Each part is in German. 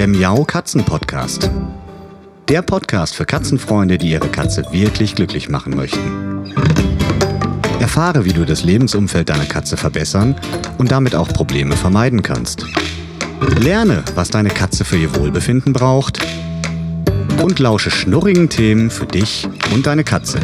der Miau Katzen Podcast. Der Podcast für Katzenfreunde, die ihre Katze wirklich glücklich machen möchten. Erfahre, wie du das Lebensumfeld deiner Katze verbessern und damit auch Probleme vermeiden kannst. Lerne, was deine Katze für ihr Wohlbefinden braucht und lausche schnurrigen Themen für dich und deine Katze.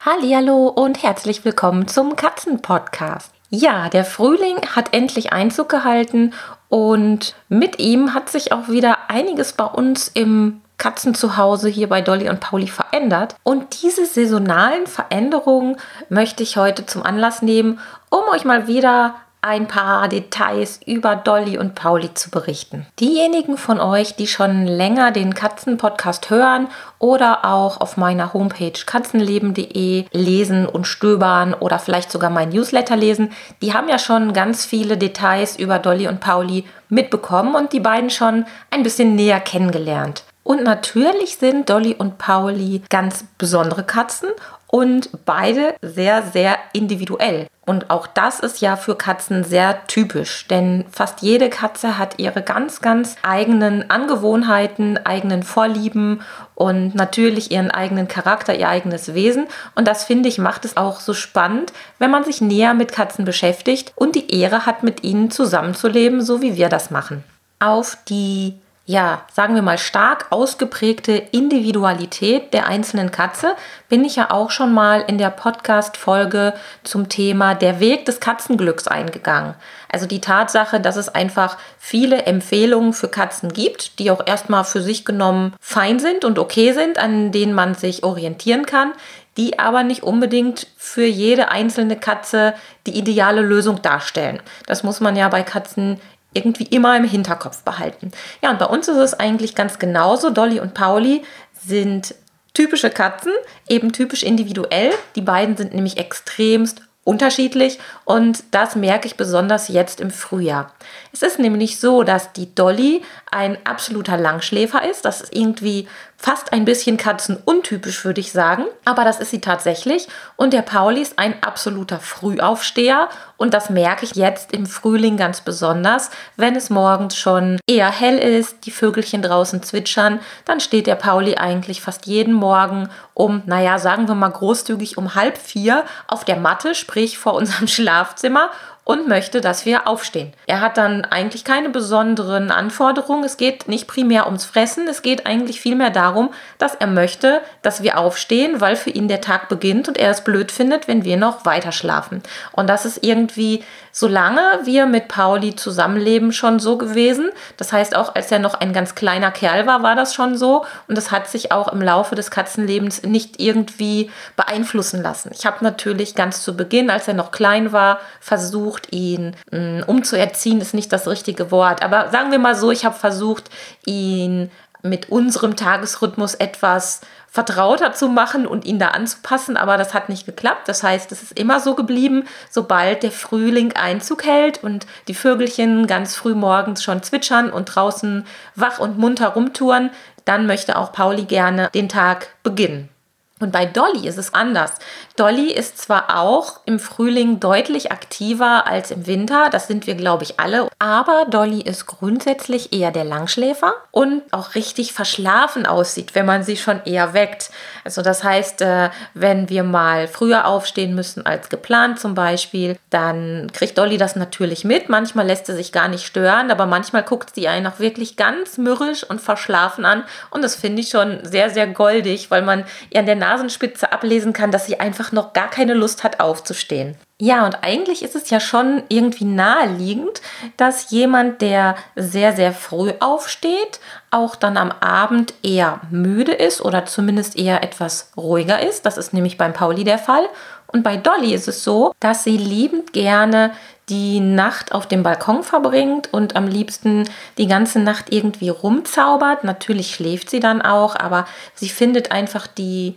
Hallo und herzlich willkommen zum Katzenpodcast. Ja, der Frühling hat endlich Einzug gehalten und mit ihm hat sich auch wieder einiges bei uns im Katzenzuhause hier bei Dolly und Pauli verändert. Und diese saisonalen Veränderungen möchte ich heute zum Anlass nehmen, um euch mal wieder ein paar Details über Dolly und Pauli zu berichten. Diejenigen von euch, die schon länger den Katzenpodcast hören oder auch auf meiner Homepage katzenleben.de lesen und stöbern oder vielleicht sogar mein Newsletter lesen, die haben ja schon ganz viele Details über Dolly und Pauli mitbekommen und die beiden schon ein bisschen näher kennengelernt. Und natürlich sind Dolly und Pauli ganz besondere Katzen und beide sehr, sehr individuell. Und auch das ist ja für Katzen sehr typisch, denn fast jede Katze hat ihre ganz, ganz eigenen Angewohnheiten, eigenen Vorlieben und natürlich ihren eigenen Charakter, ihr eigenes Wesen. Und das finde ich macht es auch so spannend, wenn man sich näher mit Katzen beschäftigt und die Ehre hat, mit ihnen zusammenzuleben, so wie wir das machen. Auf die ja, sagen wir mal, stark ausgeprägte Individualität der einzelnen Katze bin ich ja auch schon mal in der Podcast-Folge zum Thema der Weg des Katzenglücks eingegangen. Also die Tatsache, dass es einfach viele Empfehlungen für Katzen gibt, die auch erstmal für sich genommen fein sind und okay sind, an denen man sich orientieren kann, die aber nicht unbedingt für jede einzelne Katze die ideale Lösung darstellen. Das muss man ja bei Katzen irgendwie immer im Hinterkopf behalten. Ja, und bei uns ist es eigentlich ganz genauso. Dolly und Pauli sind typische Katzen, eben typisch individuell. Die beiden sind nämlich extremst unterschiedlich und das merke ich besonders jetzt im Frühjahr. Es ist nämlich so, dass die Dolly ein absoluter Langschläfer ist. Das ist irgendwie fast ein bisschen katzenuntypisch, würde ich sagen. Aber das ist sie tatsächlich. Und der Pauli ist ein absoluter Frühaufsteher. Und das merke ich jetzt im Frühling ganz besonders. Wenn es morgens schon eher hell ist, die Vögelchen draußen zwitschern, dann steht der Pauli eigentlich fast jeden Morgen um, naja, sagen wir mal großzügig um halb vier auf der Matte, sprich vor unserem Schlafzimmer und möchte, dass wir aufstehen. Er hat dann eigentlich keine besonderen Anforderungen. Es geht nicht primär ums Fressen, es geht eigentlich vielmehr darum, dass er möchte, dass wir aufstehen, weil für ihn der Tag beginnt und er es blöd findet, wenn wir noch weiter schlafen. Und das ist irgendwie, solange wir mit Pauli zusammenleben, schon so gewesen. Das heißt, auch als er noch ein ganz kleiner Kerl war, war das schon so. Und das hat sich auch im Laufe des Katzenlebens nicht irgendwie beeinflussen lassen. Ich habe natürlich ganz zu Beginn, als er noch klein war, versucht, versucht, ihn mm, umzuerziehen, ist nicht das richtige Wort. Aber sagen wir mal so, ich habe versucht, ihn mit unserem Tagesrhythmus etwas vertrauter zu machen und ihn da anzupassen, aber das hat nicht geklappt. Das heißt, es ist immer so geblieben, sobald der Frühling Einzug hält und die Vögelchen ganz früh morgens schon zwitschern und draußen wach und munter rumtouren, dann möchte auch Pauli gerne den Tag beginnen. Und bei Dolly ist es anders. Dolly ist zwar auch im Frühling deutlich aktiver als im Winter, das sind wir, glaube ich, alle, aber Dolly ist grundsätzlich eher der Langschläfer und auch richtig verschlafen aussieht, wenn man sie schon eher weckt. Also das heißt, äh, wenn wir mal früher aufstehen müssen als geplant zum Beispiel, dann kriegt Dolly das natürlich mit. Manchmal lässt sie sich gar nicht stören, aber manchmal guckt sie einen auch wirklich ganz mürrisch und verschlafen an und das finde ich schon sehr, sehr goldig, weil man ihr an der Nasenspitze ablesen kann, dass sie einfach noch gar keine Lust hat aufzustehen. Ja, und eigentlich ist es ja schon irgendwie naheliegend, dass jemand, der sehr, sehr früh aufsteht, auch dann am Abend eher müde ist oder zumindest eher etwas ruhiger ist. Das ist nämlich beim Pauli der Fall. Und bei Dolly ist es so, dass sie liebend gerne die Nacht auf dem Balkon verbringt und am liebsten die ganze Nacht irgendwie rumzaubert. Natürlich schläft sie dann auch, aber sie findet einfach die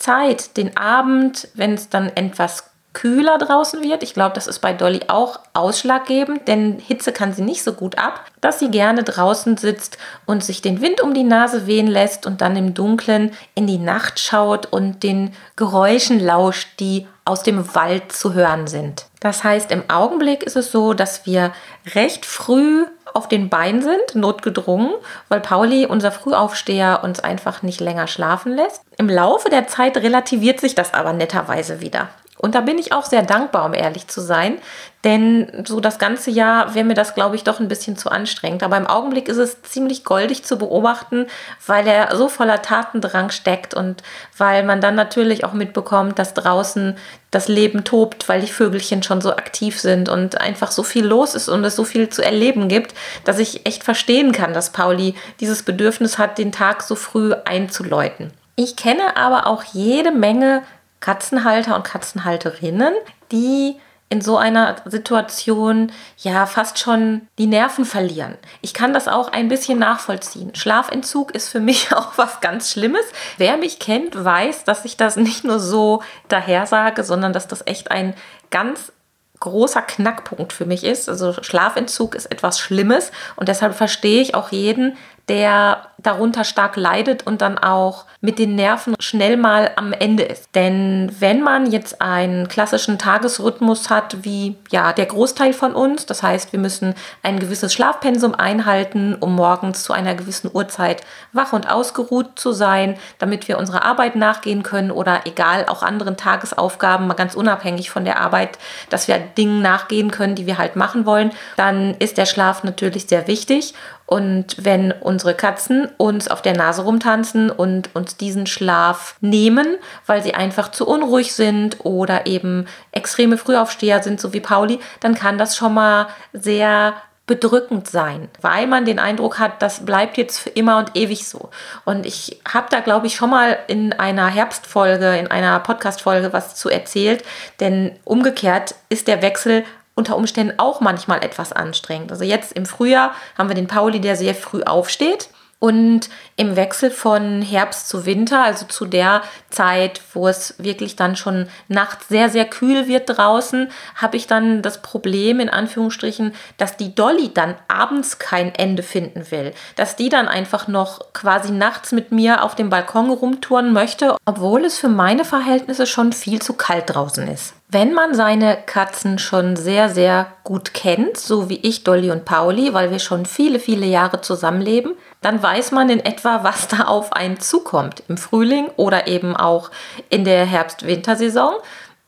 Zeit, den Abend, wenn es dann etwas kühler draußen wird, ich glaube, das ist bei Dolly auch ausschlaggebend, denn Hitze kann sie nicht so gut ab, dass sie gerne draußen sitzt und sich den Wind um die Nase wehen lässt und dann im Dunkeln in die Nacht schaut und den Geräuschen lauscht, die aus dem Wald zu hören sind. Das heißt, im Augenblick ist es so, dass wir recht früh auf den Beinen sind, notgedrungen, weil Pauli, unser Frühaufsteher, uns einfach nicht länger schlafen lässt. Im Laufe der Zeit relativiert sich das aber netterweise wieder. Und da bin ich auch sehr dankbar, um ehrlich zu sein. Denn so das ganze Jahr wäre mir das, glaube ich, doch ein bisschen zu anstrengend. Aber im Augenblick ist es ziemlich goldig zu beobachten, weil er so voller Tatendrang steckt und weil man dann natürlich auch mitbekommt, dass draußen das Leben tobt, weil die Vögelchen schon so aktiv sind und einfach so viel los ist und es so viel zu erleben gibt, dass ich echt verstehen kann, dass Pauli dieses Bedürfnis hat, den Tag so früh einzuläuten. Ich kenne aber auch jede Menge Katzenhalter und Katzenhalterinnen, die in so einer Situation ja fast schon die Nerven verlieren. Ich kann das auch ein bisschen nachvollziehen. Schlafentzug ist für mich auch was ganz Schlimmes. Wer mich kennt, weiß, dass ich das nicht nur so daher sage, sondern dass das echt ein ganz großer Knackpunkt für mich ist. Also Schlafentzug ist etwas Schlimmes und deshalb verstehe ich auch jeden, der darunter stark leidet und dann auch mit den Nerven schnell mal am Ende ist. Denn wenn man jetzt einen klassischen Tagesrhythmus hat, wie ja der Großteil von uns, das heißt, wir müssen ein gewisses Schlafpensum einhalten, um morgens zu einer gewissen Uhrzeit wach und ausgeruht zu sein, damit wir unserer Arbeit nachgehen können oder egal auch anderen Tagesaufgaben, mal ganz unabhängig von der Arbeit, dass wir Dingen nachgehen können, die wir halt machen wollen, dann ist der Schlaf natürlich sehr wichtig und wenn unsere Katzen uns auf der Nase rumtanzen und uns diesen Schlaf nehmen, weil sie einfach zu unruhig sind oder eben extreme Frühaufsteher sind, so wie Pauli, dann kann das schon mal sehr bedrückend sein, weil man den Eindruck hat, das bleibt jetzt für immer und ewig so. Und ich habe da, glaube ich, schon mal in einer Herbstfolge, in einer Podcast-Folge was zu erzählt, denn umgekehrt ist der Wechsel unter Umständen auch manchmal etwas anstrengend. Also jetzt im Frühjahr haben wir den Pauli, der sehr früh aufsteht. Und im Wechsel von Herbst zu Winter, also zu der Zeit, wo es wirklich dann schon nachts sehr, sehr kühl wird draußen, habe ich dann das Problem in Anführungsstrichen, dass die Dolly dann abends kein Ende finden will. Dass die dann einfach noch quasi nachts mit mir auf dem Balkon rumtouren möchte, obwohl es für meine Verhältnisse schon viel zu kalt draußen ist. Wenn man seine Katzen schon sehr, sehr gut kennt, so wie ich, Dolly und Pauli, weil wir schon viele, viele Jahre zusammenleben, dann weiß man in etwa, was da auf einen zukommt im Frühling oder eben auch in der Herbst-Wintersaison.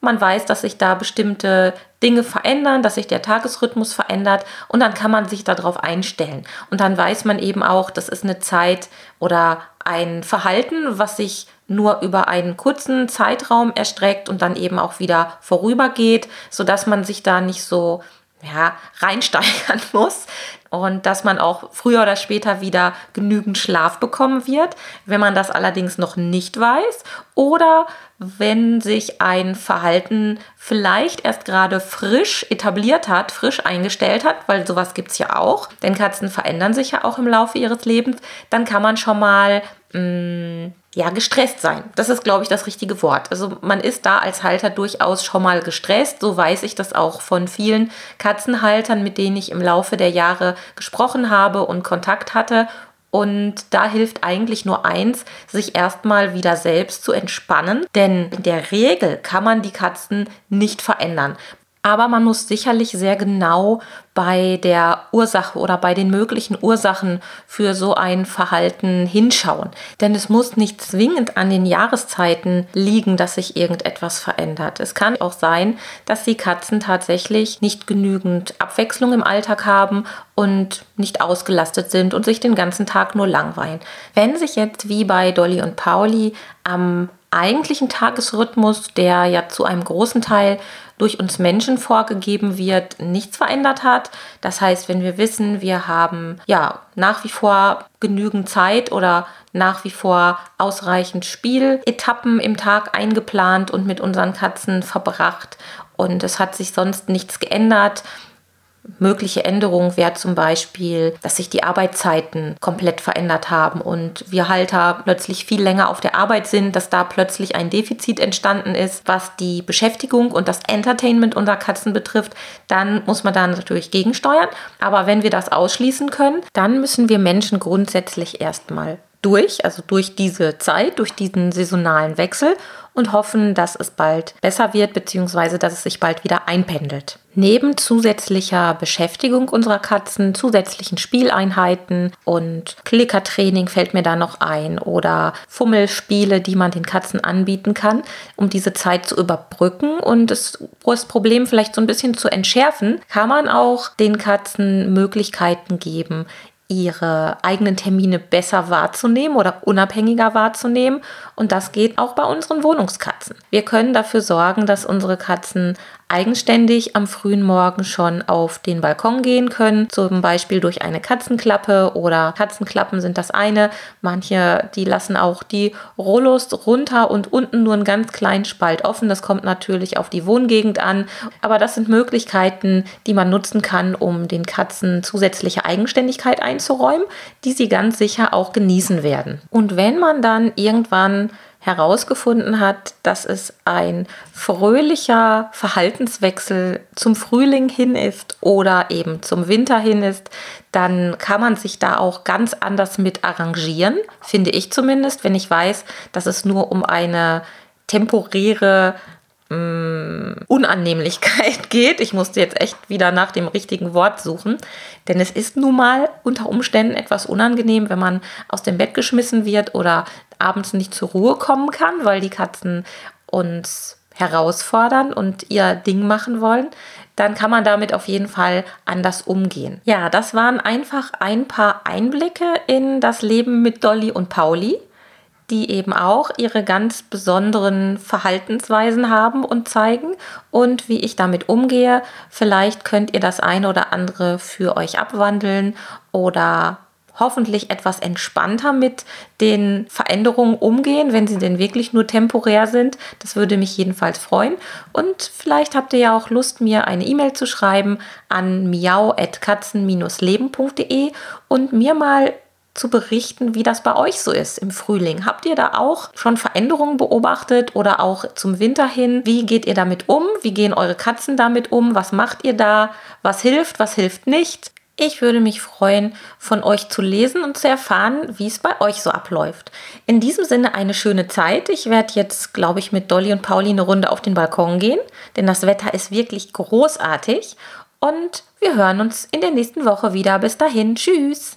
Man weiß, dass sich da bestimmte Dinge verändern, dass sich der Tagesrhythmus verändert und dann kann man sich darauf einstellen. Und dann weiß man eben auch, das ist eine Zeit oder ein Verhalten, was sich nur über einen kurzen Zeitraum erstreckt und dann eben auch wieder vorübergeht, sodass man sich da nicht so ja, reinsteigern muss und dass man auch früher oder später wieder genügend Schlaf bekommen wird. Wenn man das allerdings noch nicht weiß oder wenn sich ein Verhalten vielleicht erst gerade frisch etabliert hat, frisch eingestellt hat, weil sowas gibt es ja auch, denn Katzen verändern sich ja auch im Laufe ihres Lebens, dann kann man schon mal mh, mm, ja, gestresst sein. Das ist, glaube ich, das richtige Wort. Also man ist da als Halter durchaus schon mal gestresst. So weiß ich das auch von vielen Katzenhaltern, mit denen ich im Laufe der Jahre gesprochen habe und Kontakt hatte. Und da hilft eigentlich nur eins, sich erstmal wieder selbst zu entspannen. Denn in der Regel kann man die Katzen nicht verändern. Aber man muss sicherlich sehr genau bei der Ursache oder bei den möglichen Ursachen für so ein Verhalten hinschauen. Denn es muss nicht zwingend an den Jahreszeiten liegen, dass sich irgendetwas verändert. Es kann auch sein, dass die Katzen tatsächlich nicht genügend Abwechslung im Alltag haben und nicht ausgelastet sind und sich den ganzen Tag nur langweilen. Wenn sich jetzt wie bei Dolly und Pauli am eigentlichen Tagesrhythmus, der ja zu einem großen Teil durch uns Menschen vorgegeben wird, nichts verändert hat. Das heißt, wenn wir wissen, wir haben ja nach wie vor genügend Zeit oder nach wie vor ausreichend Spieletappen im Tag eingeplant und mit unseren Katzen verbracht und es hat sich sonst nichts geändert, Mögliche Änderungen wäre zum Beispiel, dass sich die Arbeitszeiten komplett verändert haben und wir Halter plötzlich viel länger auf der Arbeit sind, dass da plötzlich ein Defizit entstanden ist, was die Beschäftigung und das Entertainment unserer Katzen betrifft, dann muss man da natürlich gegensteuern. Aber wenn wir das ausschließen können, dann müssen wir Menschen grundsätzlich erstmal durch, also durch diese Zeit, durch diesen saisonalen Wechsel und hoffen, dass es bald besser wird bzw. dass es sich bald wieder einpendelt. Neben zusätzlicher Beschäftigung unserer Katzen, zusätzlichen Spieleinheiten und Klickertraining fällt mir da noch ein oder Fummelspiele, die man den Katzen anbieten kann, um diese Zeit zu überbrücken und das, Problem vielleicht so ein bisschen zu entschärfen, kann man auch den Katzen Möglichkeiten geben, ihre eigenen Termine besser wahrzunehmen oder unabhängiger wahrzunehmen. Und das geht auch bei unseren Wohnungskatzen. Wir können dafür sorgen, dass unsere Katzen eigenständig am frühen Morgen schon auf den Balkon gehen können, zum Beispiel durch eine Katzenklappe oder Katzenklappen sind das eine. Manche, die lassen auch die Rollos runter und unten nur einen ganz kleinen Spalt offen. Das kommt natürlich auf die Wohngegend an, aber das sind Möglichkeiten, die man nutzen kann, um den Katzen zusätzliche Eigenständigkeit einzuräumen, die sie ganz sicher auch genießen werden. Und wenn man dann irgendwann herausgefunden hat, dass es ein fröhlicher Verhaltenswechsel zum Frühling hin ist oder eben zum Winter hin ist, dann kann man sich da auch ganz anders mit arrangieren, finde ich zumindest, wenn ich weiß, dass es nur um eine temporäre Unannehmlichkeit geht. Ich musste jetzt echt wieder nach dem richtigen Wort suchen, denn es ist nun mal unter Umständen etwas unangenehm, wenn man aus dem Bett geschmissen wird oder abends nicht zur Ruhe kommen kann, weil die Katzen uns herausfordern und ihr Ding machen wollen, dann kann man damit auf jeden Fall anders umgehen. Ja, das waren einfach ein paar Einblicke in das Leben mit Dolly und Pauli, die eben auch ihre ganz besonderen Verhaltensweisen haben und zeigen und wie ich damit umgehe. Vielleicht könnt ihr das eine oder andere für euch abwandeln oder hoffentlich etwas entspannter mit den Veränderungen umgehen, wenn sie denn wirklich nur temporär sind. Das würde mich jedenfalls freuen. Und vielleicht habt ihr ja auch Lust, mir eine E-Mail zu schreiben an miau.katzen-leben.de und mir mal zu berichten, wie das bei euch so ist im Frühling. Habt ihr da auch schon Veränderungen beobachtet oder auch zum Winter hin? Wie geht ihr damit um? Wie gehen eure Katzen damit um? Was macht ihr da? Was hilft? Was hilft nicht? Ich würde mich freuen, von euch zu lesen und zu erfahren, wie es bei euch so abläuft. In diesem Sinne eine schöne Zeit. Ich werde jetzt, glaube ich, mit Dolly und Pauli eine Runde auf den Balkon gehen, denn das Wetter ist wirklich großartig. Und wir hören uns in der nächsten Woche wieder. Bis dahin, tschüss.